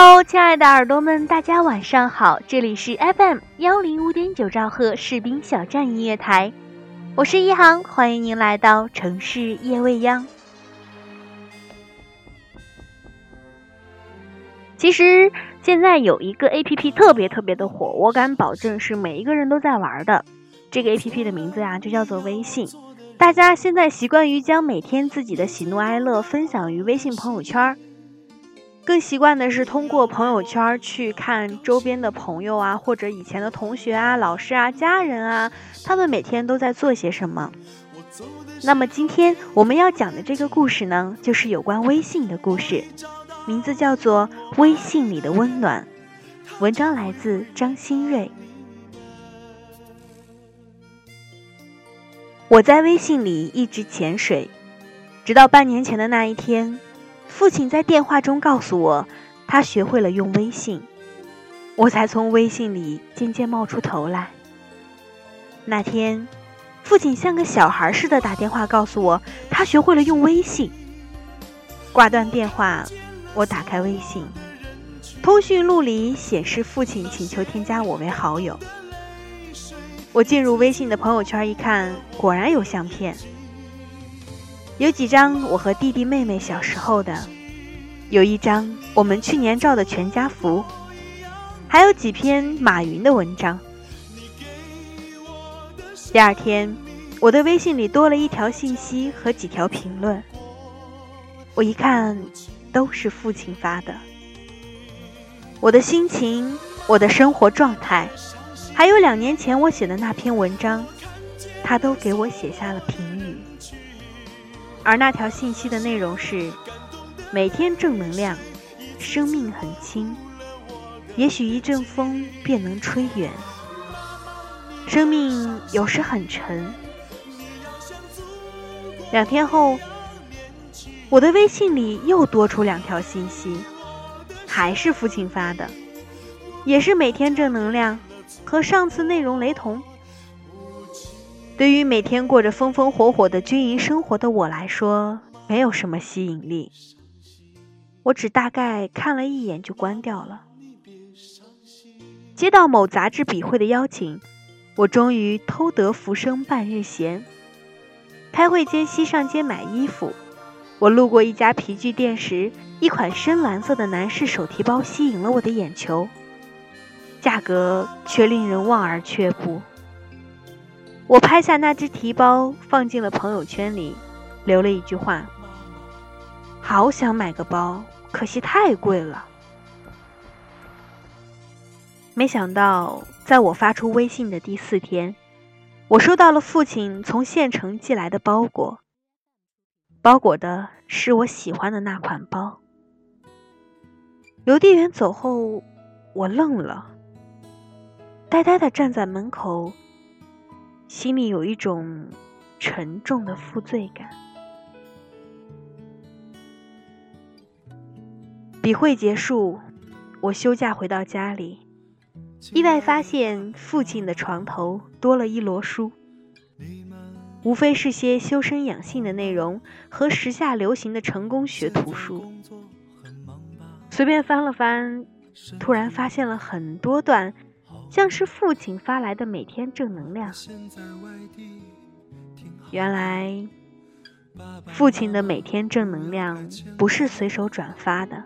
Hello，亲爱的耳朵们，大家晚上好！这里是 FM 幺零五点九兆赫士兵小站音乐台，我是一航，欢迎您来到城市夜未央。其实现在有一个 APP 特别特别的火，我敢保证是每一个人都在玩的。这个 APP 的名字呀，就叫做微信。大家现在习惯于将每天自己的喜怒哀乐分享于微信朋友圈。更习惯的是通过朋友圈去看周边的朋友啊，或者以前的同学啊、老师啊、家人啊，他们每天都在做些什么。那么今天我们要讲的这个故事呢，就是有关微信的故事，名字叫做《微信里的温暖》。文章来自张新瑞。我在微信里一直潜水，直到半年前的那一天。父亲在电话中告诉我，他学会了用微信，我才从微信里渐渐冒出头来。那天，父亲像个小孩似的打电话告诉我，他学会了用微信。挂断电话，我打开微信，通讯录里显示父亲请求添加我为好友。我进入微信的朋友圈一看，果然有相片。有几张我和弟弟妹妹小时候的，有一张我们去年照的全家福，还有几篇马云的文章。第二天，我的微信里多了一条信息和几条评论，我一看，都是父亲发的。我的心情、我的生活状态，还有两年前我写的那篇文章，他都给我写下了评语。而那条信息的内容是：每天正能量，生命很轻，也许一阵风便能吹远。生命有时很沉。两天后，我的微信里又多出两条信息，还是父亲发的，也是每天正能量，和上次内容雷同。对于每天过着风风火火的军营生活的我来说，没有什么吸引力。我只大概看了一眼就关掉了。接到某杂志笔会的邀请，我终于偷得浮生半日闲。开会间隙上街买衣服，我路过一家皮具店时，一款深蓝色的男士手提包吸引了我的眼球，价格却令人望而却步。我拍下那只提包，放进了朋友圈里，留了一句话：“好想买个包，可惜太贵了。”没想到，在我发出微信的第四天，我收到了父亲从县城寄来的包裹。包裹的是我喜欢的那款包。邮递员走后，我愣了，呆呆的站在门口。心里有一种沉重的负罪感。笔会结束，我休假回到家里，意外发现父亲的床头多了一摞书，无非是些修身养性的内容和时下流行的成功学图书。随便翻了翻，突然发现了很多段。像是父亲发来的每天正能量。原来，父亲的每天正能量不是随手转发的，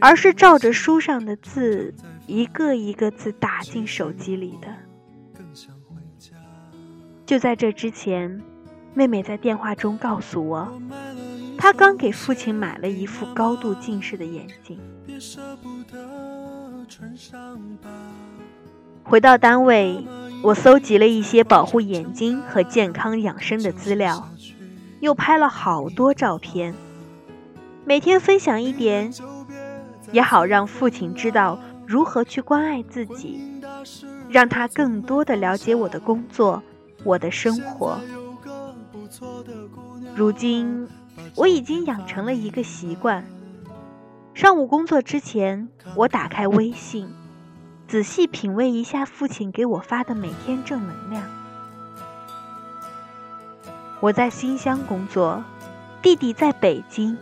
而是照着书上的字一个一个字打进手机里的。就在这之前，妹妹在电话中告诉我，她刚给父亲买了一副高度近视的眼镜。回到单位，我搜集了一些保护眼睛和健康养生的资料，又拍了好多照片。每天分享一点，也好让父亲知道如何去关爱自己，让他更多的了解我的工作，我的生活。如今，我已经养成了一个习惯：上午工作之前，我打开微信，仔细品味一下父亲给我发的每天正能量。我在新乡工作，弟弟在北京。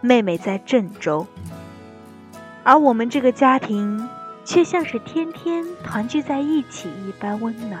妹妹在郑州，而我们这个家庭却像是天天团聚在一起一般温暖。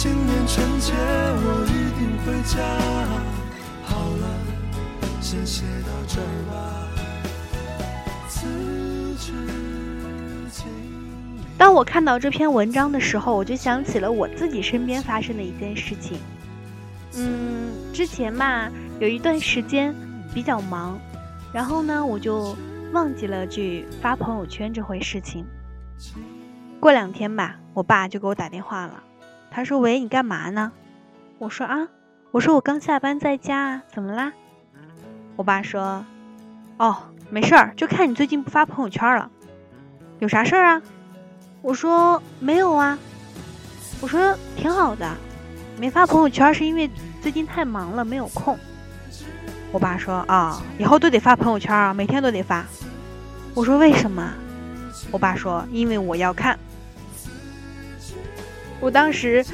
今年春节我一定回家。好了，先写到这儿吧。当我看到这篇文章的时候，我就想起了我自己身边发生的一件事情。嗯，之前嘛，有一段时间比较忙，然后呢，我就忘记了去发朋友圈这回事情。过两天吧，我爸就给我打电话了。他说：“喂，你干嘛呢？”我说：“啊，我说我刚下班在家，怎么啦？”我爸说：“哦，没事儿，就看你最近不发朋友圈了，有啥事儿啊？”我说：“没有啊。”我说：“挺好的，没发朋友圈是因为最近太忙了，没有空。”我爸说：“啊，以后都得发朋友圈啊，每天都得发。”我说：“为什么？”我爸说：“因为我要看。”我当时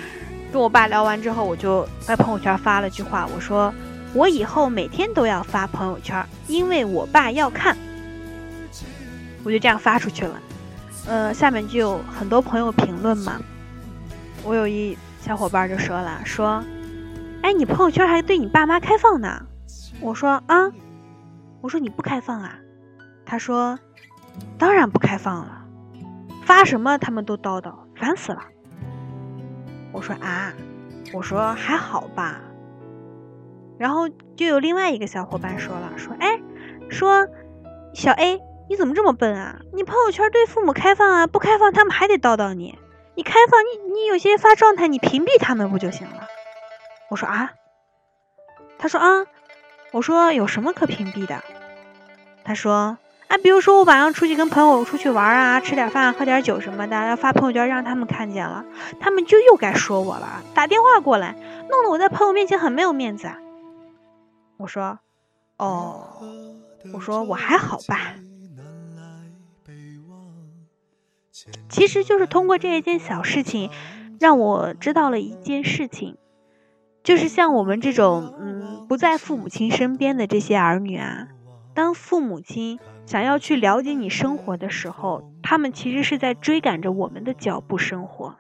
跟我爸聊完之后，我就在朋友圈发了句话，我说：“我以后每天都要发朋友圈，因为我爸要看。”我就这样发出去了。呃，下面就有很多朋友评论嘛。我有一小伙伴就说了：“说，哎，你朋友圈还对你爸妈开放呢？”我说：“啊，我说你不开放啊？”他说：“当然不开放了，发什么他们都叨叨，烦死了。”我说啊，我说还好吧。然后就有另外一个小伙伴说了，说哎，说小 A 你怎么这么笨啊？你朋友圈对父母开放啊，不开放他们还得叨叨你。你开放你你有些发状态，你屏蔽他们不就行了？我说啊，他说啊，我说有什么可屏蔽的？他说。啊，比如说我晚上出去跟朋友出去玩啊，吃点饭、喝点酒什么的，要发朋友圈让他们看见了，他们就又该说我了，打电话过来，弄得我在朋友面前很没有面子。我说，哦，我说我还好吧。其实就是通过这一件小事情，让我知道了一件事情，就是像我们这种嗯不在父母亲身边的这些儿女啊，当父母亲。想要去了解你生活的时候，他们其实是在追赶着我们的脚步生活，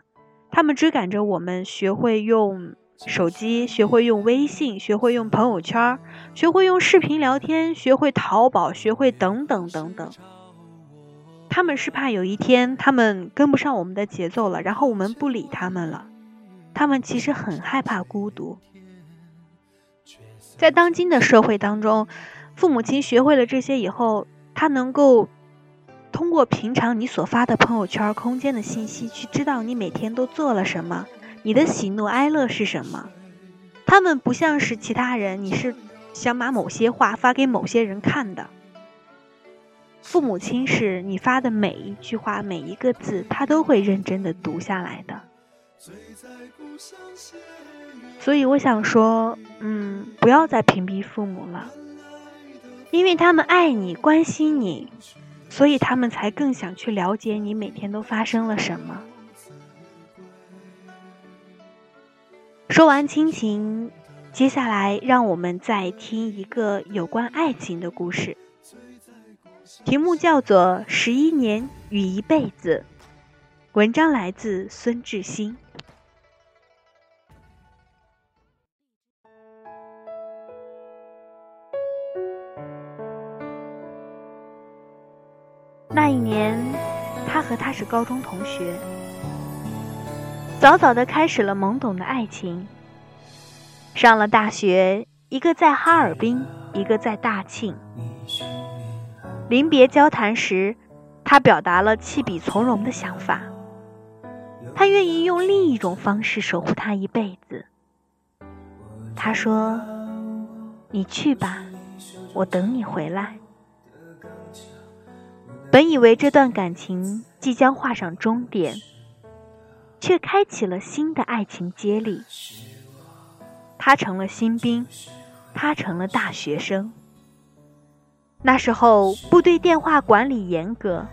他们追赶着我们学会用手机，学会用微信，学会用朋友圈，学会用视频聊天，学会淘宝，学会等等等等。他们是怕有一天他们跟不上我们的节奏了，然后我们不理他们了。他们其实很害怕孤独，在当今的社会当中，父母亲学会了这些以后。他能够通过平常你所发的朋友圈空间的信息，去知道你每天都做了什么，你的喜怒哀乐是什么。他们不像是其他人，你是想把某些话发给某些人看的。父母亲是你发的每一句话、每一个字，他都会认真的读下来的。所以我想说，嗯，不要再屏蔽父母了，因为他们爱你、关心你，所以他们才更想去了解你每天都发生了什么。说完亲情，接下来让我们再听一个有关爱情的故事，题目叫做《十一年与一辈子》，文章来自孙志新。那一年，他和她是高中同学，早早的开始了懵懂的爱情。上了大学，一个在哈尔滨，一个在大庆。临别交谈时，他表达了弃笔从戎的想法，他愿意用另一种方式守护她一辈子。他说：“你去吧，我等你回来。”本以为这段感情即将画上终点，却开启了新的爱情接力。他成了新兵，他成了大学生。那时候部队电话管理严格，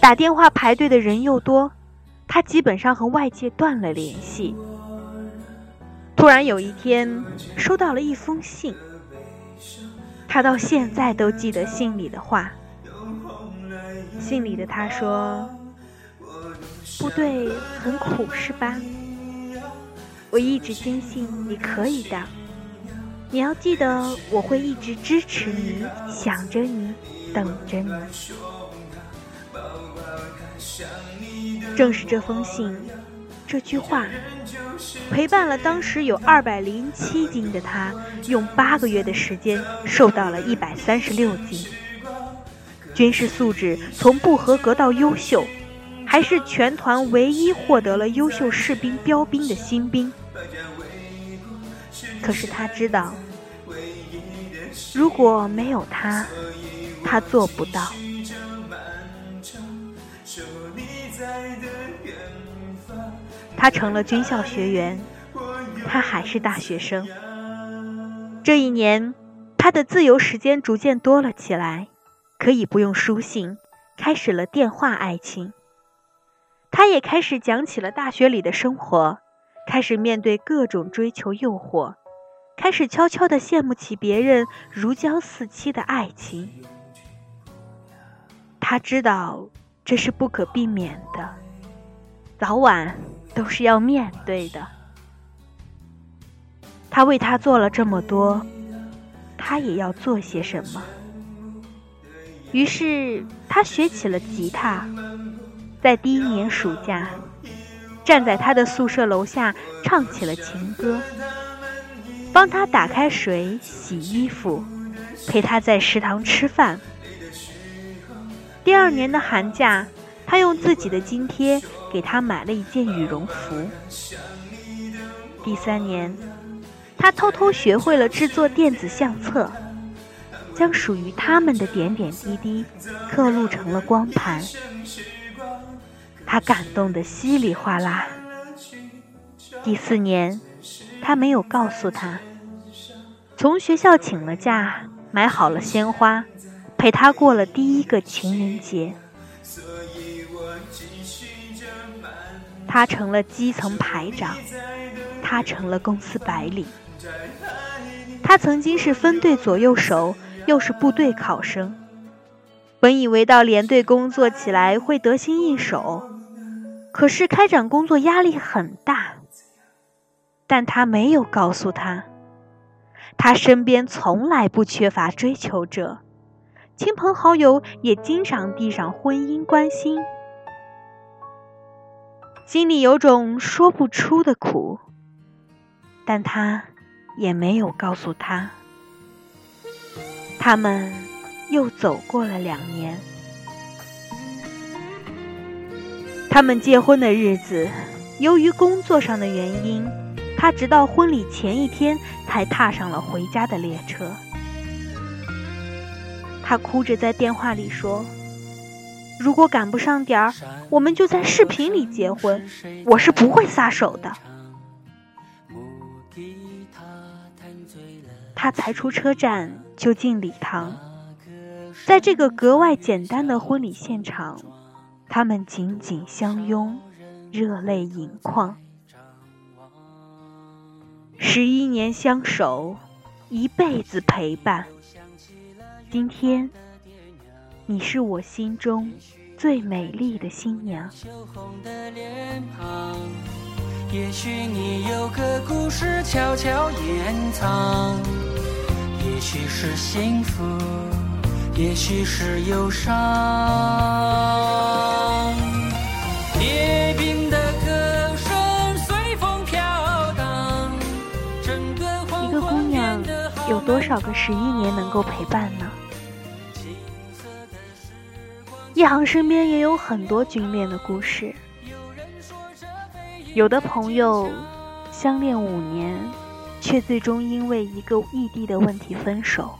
打电话排队的人又多，他基本上和外界断了联系。突然有一天收到了一封信，他到现在都记得信里的话。信里的他说：“部队很苦，是吧？我一直坚信你可以的。你要记得，我会一直支持你，想着你，等着你。”正是这封信，这句话，陪伴了当时有二百零七斤的他，用八个月的时间瘦到了一百三十六斤。军事素质从不合格到优秀，还是全团唯一获得了优秀士兵标兵的新兵。可是他知道，如果没有他，他做不到。他成了军校学员，他还是大学生。这一年，他的自由时间逐渐多了起来。可以不用书信，开始了电话爱情。他也开始讲起了大学里的生活，开始面对各种追求诱惑，开始悄悄地羡慕起别人如胶似漆的爱情。他知道这是不可避免的，早晚都是要面对的。他为他做了这么多，他也要做些什么。于是，他学起了吉他，在第一年暑假，站在他的宿舍楼下唱起了情歌，帮他打开水、洗衣服，陪他在食堂吃饭。第二年的寒假，他用自己的津贴给他买了一件羽绒服。第三年，他偷偷学会了制作电子相册。将属于他们的点点滴滴刻录成了光盘，他感动得稀里哗啦。第四年，他没有告诉他，从学校请了假，买好了鲜花，陪他过了第一个情人节。他成了基层排长，他成了公司白领，他曾经是分队左右手。又是部队考生，本以为到连队工作起来会得心应手，可是开展工作压力很大。但他没有告诉他，他身边从来不缺乏追求者，亲朋好友也经常递上婚姻关心，心里有种说不出的苦，但他也没有告诉他。他们又走过了两年。他们结婚的日子，由于工作上的原因，他直到婚礼前一天才踏上了回家的列车。他哭着在电话里说：“如果赶不上点儿，我们就在视频里结婚。我是不会撒手的。他才出车站就进礼堂，在这个格外简单的婚礼现场，他们紧紧相拥，热泪盈眶。十一年相守，一辈子陪伴。今天，你是我心中最美丽的新娘。也许你有个故事悄悄掩藏，也许是幸福，也许是忧伤。一个姑娘有多少个十一年能够陪伴呢？一航身边也有很多军恋的故事。有的朋友相恋五年，却最终因为一个异地的问题分手；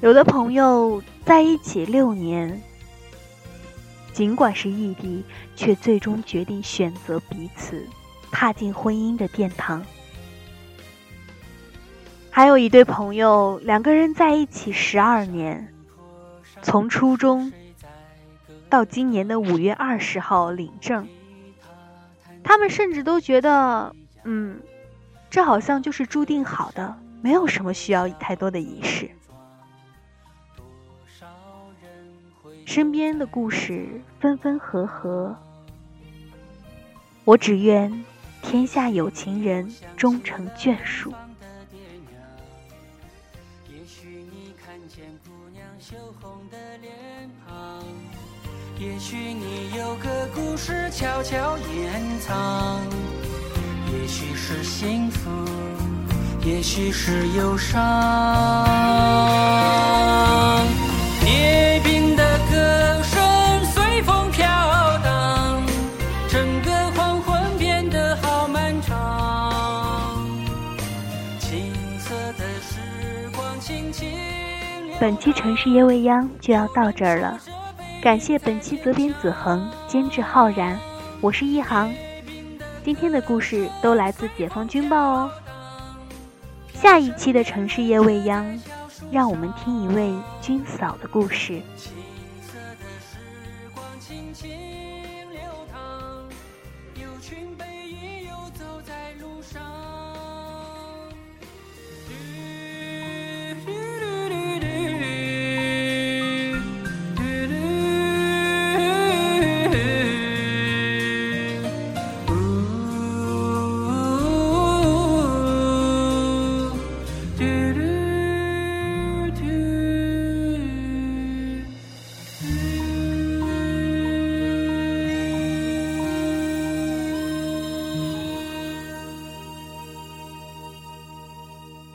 有的朋友在一起六年，尽管是异地，却最终决定选择彼此，踏进婚姻的殿堂。还有一对朋友，两个人在一起十二年，从初中到今年的五月二十号领证。他们甚至都觉得，嗯，这好像就是注定好的，没有什么需要太多的仪式。身边的故事分分合合，我只愿天下有情人终成眷属。也许你。有个故事悄悄掩藏，也许是幸福，也许是忧伤。列兵的歌声随风飘荡，整个黄昏变得好漫长。青色的时光轻轻。本期城市夜未央就要到这儿了。感谢本期责编子恒，监制浩然，我是一航。今天的故事都来自《解放军报》哦。下一期的《城市夜未央》，让我们听一位军嫂的故事。群背影游走在路上。